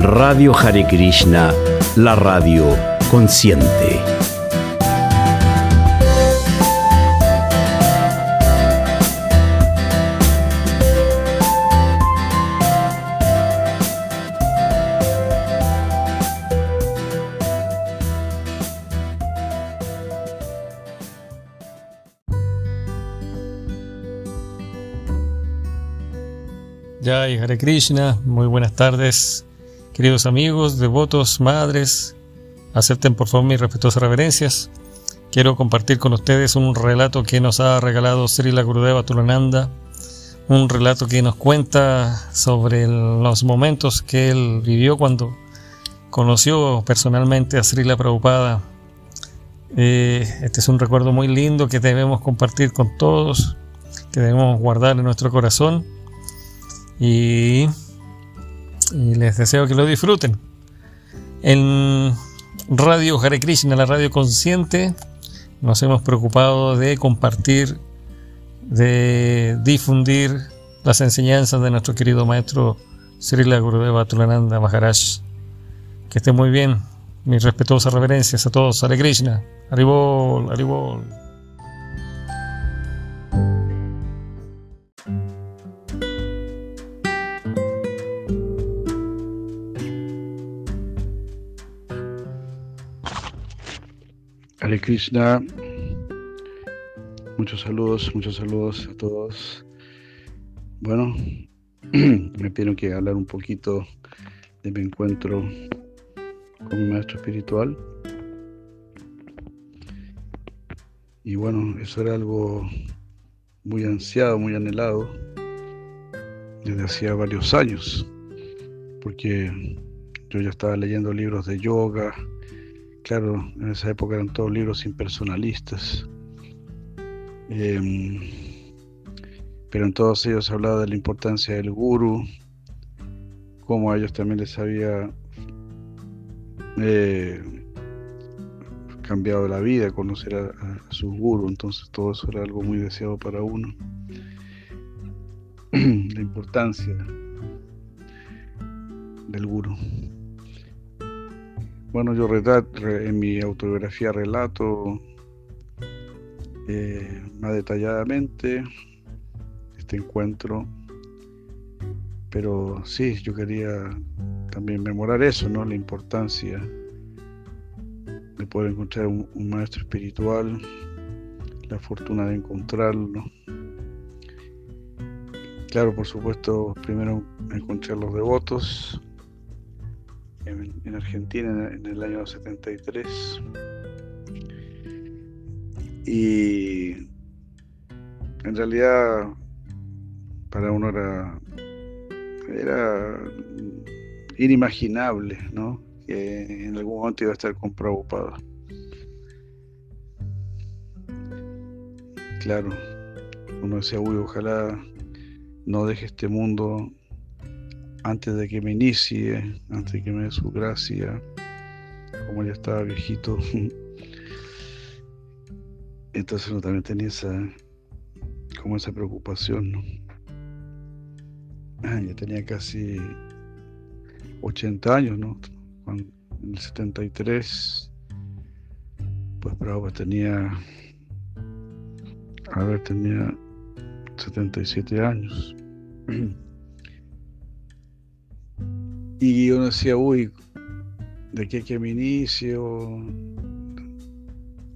Radio Hare Krishna, la radio consciente. Jai Hare Krishna, muy buenas tardes, queridos amigos, devotos, madres. Acepten por favor mis respetuosas reverencias. Quiero compartir con ustedes un relato que nos ha regalado Srila Gurudeva Tulananda, un relato que nos cuenta sobre los momentos que él vivió cuando conoció personalmente a Srila Prabhupada. Eh, este es un recuerdo muy lindo que debemos compartir con todos, que debemos guardar en nuestro corazón y, les deseo que lo disfruten. En Radio Hare Krishna, la radio consciente, nos hemos preocupado de compartir, de difundir las enseñanzas de nuestro querido maestro Srila Gurudeva Tulananda Maharaj. Que esté muy bien. Mis respetuosas reverencias a todos. Hare Krishna. Haribol, Haribol. Hare Krishna. Muchos saludos, muchos saludos a todos. Bueno, me pidieron que hablar un poquito de mi encuentro con mi maestro espiritual. Y bueno, eso era algo muy ansiado, muy anhelado desde hacía varios años, porque yo ya estaba leyendo libros de yoga, claro, en esa época eran todos libros impersonalistas. Em, pero en todos ellos hablaba de la importancia del guru, cómo a ellos también les había eh, cambiado la vida conocer a, a, sus gurus, entonces todo eso era algo muy deseado para uno. la importancia del guru. Bueno, yo en mi autobiografía relato eh, más detalladamente este encuentro, pero sí, yo quería también memorar eso, ¿no? La importancia de poder encontrar un, un maestro espiritual, la fortuna de encontrarlo. Claro, por supuesto, primero encontrar los devotos, en, Argentina en, el año 73. Y en realidad para uno era, era inimaginable, ¿no? Que en algún momento iba a estar con Prabhupada. Claro, uno decía, uy, ojalá no deje este mundo antes de que me inicie, antes de que me dé su gracia, como ya estaba viejito. Entonces uno también tenía esa, como esa preocupación, ¿no? Ah, ya tenía casi 80 años, ¿no? en el 73, pues Bravo tenía, a ver, tenía 77 años. Y uno decía, uy, ¿de qué que me inicio?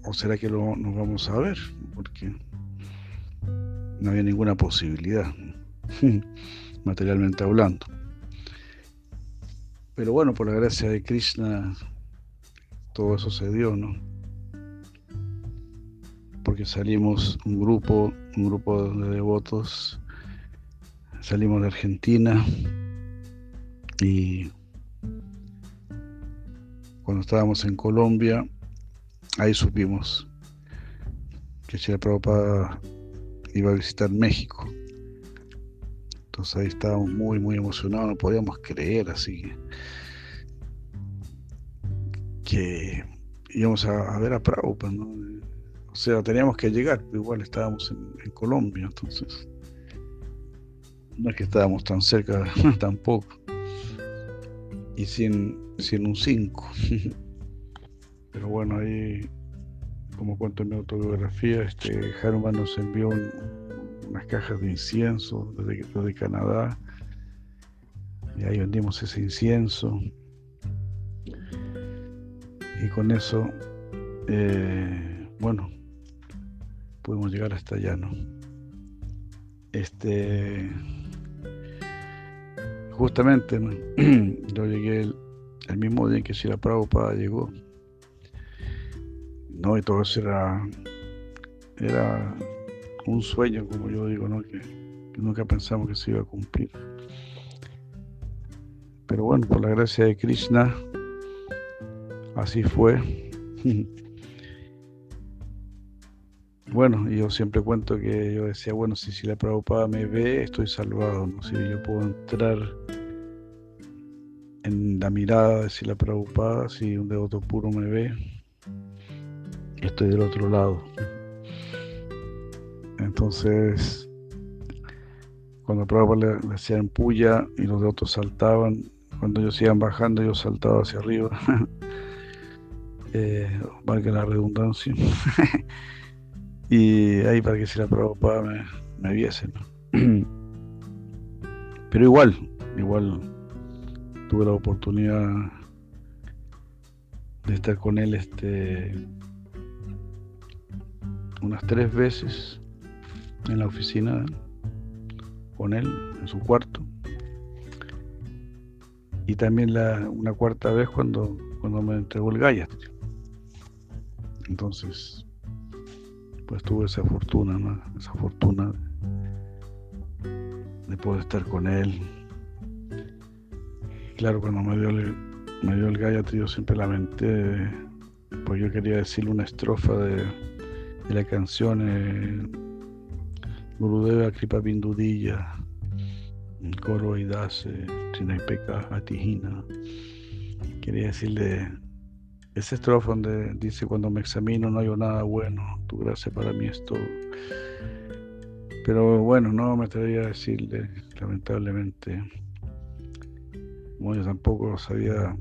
¿O será que lo, nos vamos a ver? Porque no había ninguna posibilidad, materialmente hablando. Pero bueno, por la gracia de Krishna, todo eso se dio, ¿no? Porque salimos un grupo, un grupo de devotos, salimos de Argentina, y cuando estábamos en Colombia, ahí supimos que Shira Prabhupada iba a visitar México. Entonces ahí estábamos muy, muy emocionados, no podíamos creer así que, íbamos a, ver a Prabhupada, O sea, teníamos que llegar, pero igual estábamos en Colombia, entonces no es que estábamos tan cerca tampoco. Y sin, sin un 5. Pero bueno, ahí, como cuento en mi autobiografía, este, Haruman nos envió unas cajas de incienso desde, desde Canadá y ahí vendimos ese incienso y con eso, eh, bueno, pudimos llegar hasta allá, ¿no? Este, justamente, yo llegué el, mismo día en que Sila Prabhupada llegó, ¿no? Y todo eso era, era un sueño, como yo digo, ¿no? Que, que nunca pensamos que se iba a cumplir. Pero bueno, por la gracia de Krishna, así fue. Bueno, yo siempre cuento que yo decía, bueno, si, si la Prabhupada me ve, estoy salvado, ¿no? Si yo puedo entrar en la mirada de si la Prabhupada, si un devoto puro me ve, estoy del otro lado. Entonces, cuando Prabhupada le, le hacían puya y los devotos saltaban, cuando ellos iban bajando, yo saltaba hacia arriba. eh, la redundancia. y ahí para que si la Prabhupada me, me viese. Pero igual, igual tuve la oportunidad de estar con él este unas tres veces en la oficina con él en su cuarto y también la, una cuarta vez cuando, cuando me entregó el Gayatri. Entonces, pues tuve esa fortuna, ¿no? esa fortuna de poder estar con él. Claro, cuando me dio el, me dio el Gayatri yo siempre lamenté, pues yo quería decirle una estrofa de, la canción eh, Gurudeva Kripa Bindudilla Coro y Dase, Peca Atijina. Quería decirle ese estrofa donde dice: Cuando me examino no hay nada bueno, tu gracia para mí es todo. Pero bueno, no me atrevería a decirle, lamentablemente. Como yo tampoco sabía,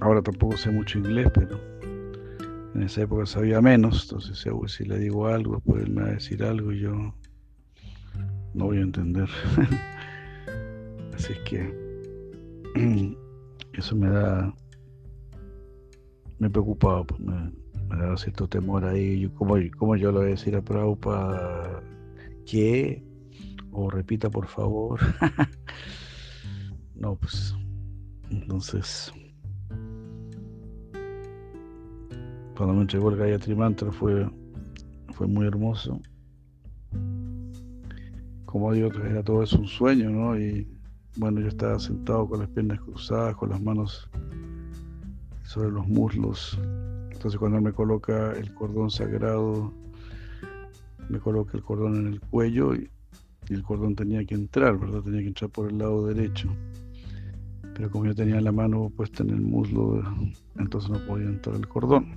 ahora tampoco sé mucho inglés, pero en esa época sabía menos, entonces si le digo algo, pues él me va a decir algo y yo no voy a entender. Así es que eso me da, me preocupaba, pues me, daba cierto temor ahí. ¿Cómo, ¿Cómo, yo le voy a decir a Prabhupada qué? O repita por favor. no, pues entonces cuando me entregó el Gayatri Mantra fue, fue muy hermoso. Como digo, era todo es un sueño, ¿no? Y bueno, yo estaba sentado con las piernas cruzadas, con las manos sobre los muslos. Entonces cuando me coloca el cordón sagrado, me coloca el cordón en el cuello y, el cordón tenía que entrar, ¿verdad? Tenía que entrar por el lado derecho. Pero como yo tenía la mano puesta en el muslo, entonces no podía entrar el cordón.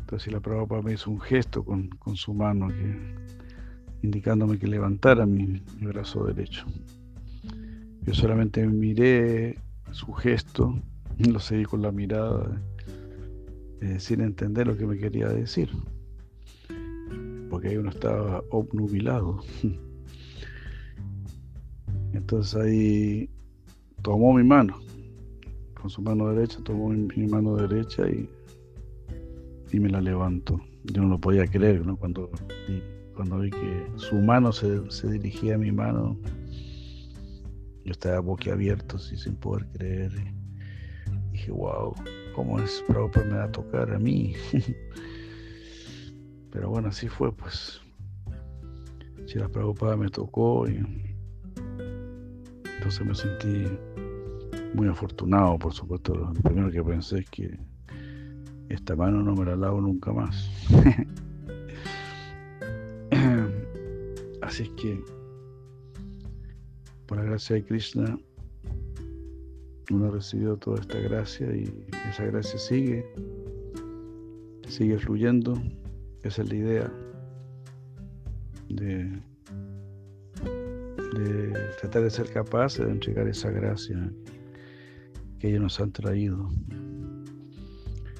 Entonces la Prabhupada me hizo un gesto con, su mano indicándome que levantara mi brazo derecho. Yo solamente miré su gesto, lo seguí con la mirada, eh, sin entender lo que me quería decir, porque ahí uno estaba obnubilado. Entonces ahí tomó mi mano, con su mano derecha, tomó mi, mano derecha y, y, me la levantó. Yo no lo podía creer, ¿no? Cuando, cuando vi que su mano se, se dirigía a mi mano, yo estaba boquiabierto, así, sin poder creer. Dije, wow, ¿cómo es propio me va a tocar a mí? Pero bueno, así fue, pues. Si la preocupada me tocó y entonces me sentí muy afortunado, por supuesto. Lo primero que pensé es que esta mano no me la lavo nunca más. Así es que por la gracia de Krishna, uno ha recibido toda esta gracia y esa gracia sigue, sigue fluyendo. Esa es la idea de, tratar de ser capaz de entregar esa gracia que ellos nos han traído.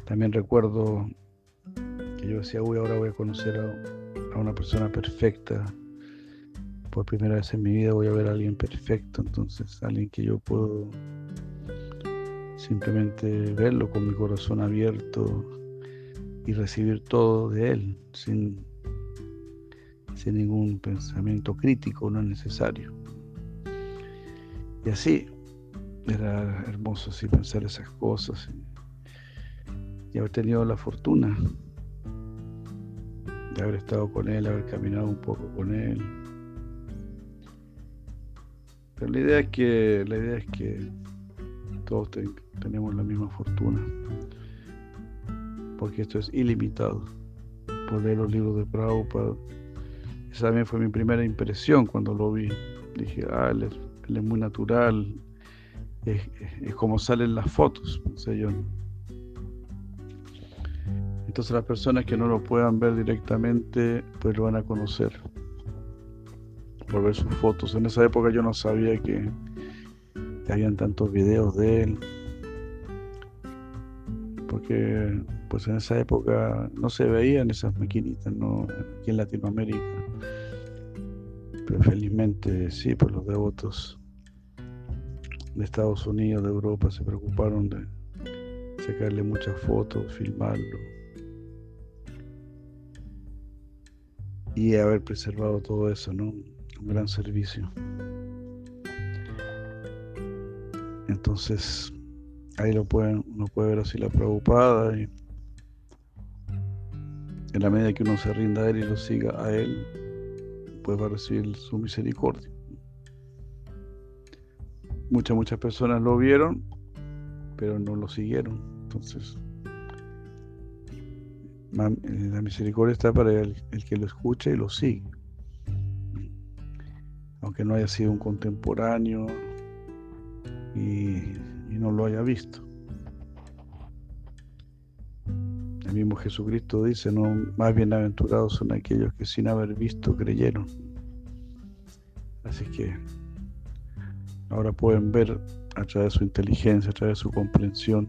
También recuerdo que yo decía, uy, ahora voy a conocer a, a una persona perfecta. Por primera vez en mi vida voy a ver a alguien perfecto, entonces alguien que yo puedo simplemente verlo con mi corazón abierto y recibir todo de él sin, sin ningún pensamiento crítico, no es necesario. Y así, era hermoso así pensar esas cosas y, haber tenido la fortuna de haber estado con él, haber caminado un poco con él. Pero la idea es que, la idea es que todos tenemos la misma fortuna, porque esto es ilimitado. Por leer los libros de Prabhupada, esa también fue mi primera impresión cuando lo vi. Dije, ah, él es muy natural, es, como salen las fotos, yo. Entonces las personas que no lo puedan ver directamente, pues lo van a conocer por ver sus fotos. En esa época yo no sabía que, habían tantos videos de él, porque pues en esa época no se veían esas maquinitas, no aquí en Latinoamérica. Pero felizmente sí, por los devotos de Estados Unidos, de Europa, se preocuparon de sacarle muchas fotos, filmarlo y haber preservado todo eso, ¿no? Un gran servicio. Entonces, ahí lo pueden, uno puede ver así la preocupada y en la medida que uno se rinda a él y lo siga a él, pues va a recibir su misericordia muchas, muchas personas lo vieron, pero no lo siguieron. Entonces, eh, la misericordia está para el, que lo escucha y lo sigue. Aunque no haya sido un contemporáneo y, no lo haya visto. El mismo Jesucristo dice, no, más bienaventurados son aquellos que sin haber visto creyeron. Así que Ahora pueden ver a través de su inteligencia, a través de su comprensión,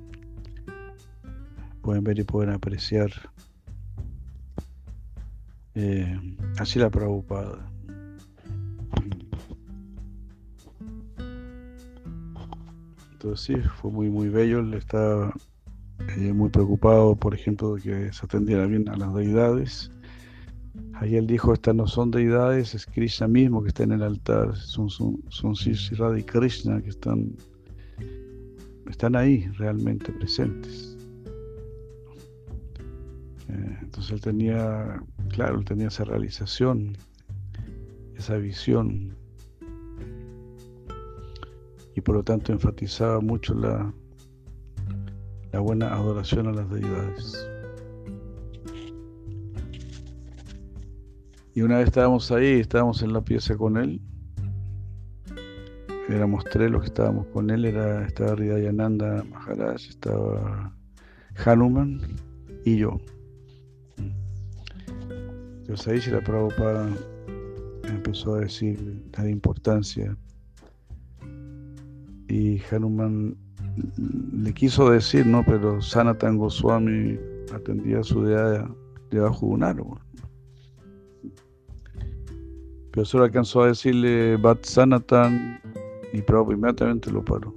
pueden ver y pueden apreciar eh, así la Prabhupada. Sí, fue muy muy bello, él estaba eh, muy preocupado, por ejemplo, de que se atendiera bien a las deidades Ahí él dijo, estas no son deidades, es Krishna mismo que está en el altar, son, son, son Krishna que están, están ahí realmente presentes. Eh, entonces él tenía, claro, él tenía esa realización, esa visión, y por lo tanto enfatizaba mucho la, la buena adoración a las deidades. Y una vez estábamos ahí, estábamos en la pieza con él. Éramos tres los que estábamos con él. Era, estaba Ridayananda Maharaj, estaba Hanuman y yo. Entonces ahí se la Prabhupada empezó a decir la importancia. Y Hanuman le quiso decir, ¿no? Pero Sanatan Goswami atendía su deidad debajo de un árbol. Pero solo alcanzó a decirle Bat Sanatan y Prabhupada inmediatamente lo paró.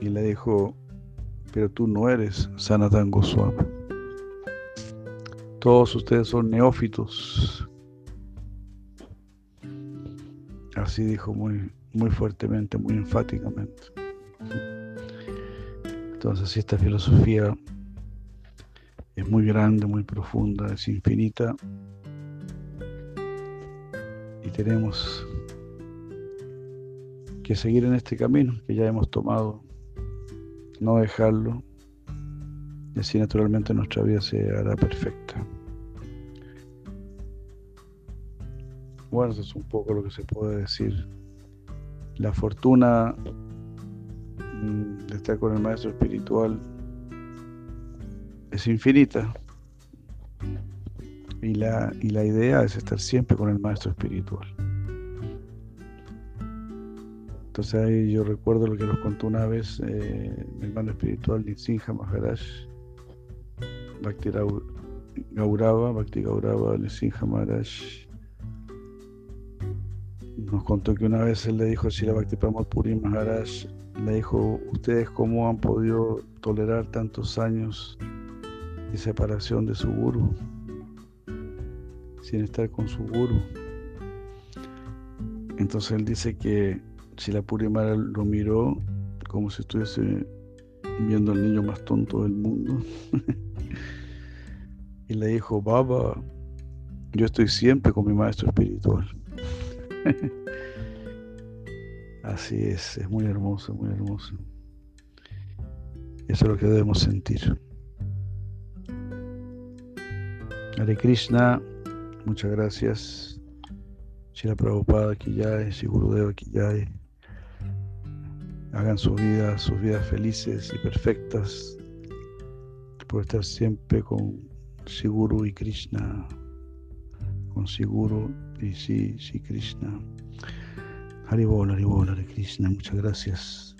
Y le dijo, pero tú no eres Sanatan Goswami. Todos ustedes son neófitos. Así dijo muy, muy fuertemente, muy enfáticamente. Entonces, si esta filosofía es muy grande, muy profunda, es infinita, tenemos que seguir en este camino que ya hemos tomado, no dejarlo, y así naturalmente nuestra vida se hará perfecta. Bueno, eso es un poco lo que se puede decir. La fortuna mm, de estar con el maestro espiritual es infinita. Y la, y la idea es estar siempre con el maestro espiritual. Entonces ahí yo recuerdo lo que nos contó una vez eh, mi hermano espiritual Nitsinja Maharaj, Bhakti Gaurava, Bhakti Gaurava Nitsinja Maharaj. Nos contó que una vez él le dijo a la Bhakti Pramod Puri Maharaj, le dijo, ¿ustedes cómo han podido tolerar tantos años de separación de su guru? Sin estar con su guru. Entonces él dice que si la Purimara lo miró como si estuviese viendo al niño más tonto del mundo. y le dijo, Baba, yo estoy siempre con mi maestro espiritual. Así es, es muy hermoso, muy hermoso. Eso es lo que debemos sentir. Hare Krishna, muchas gracias. Shila Prabhupada aquí ya es, Gurudeva aquí ya hagan su vida, sus vidas felices y perfectas, por estar siempre con Siguru y Krishna, con Siguru sí, sí Krishna. Haribol, Haribol, Hare Krishna, muchas gracias.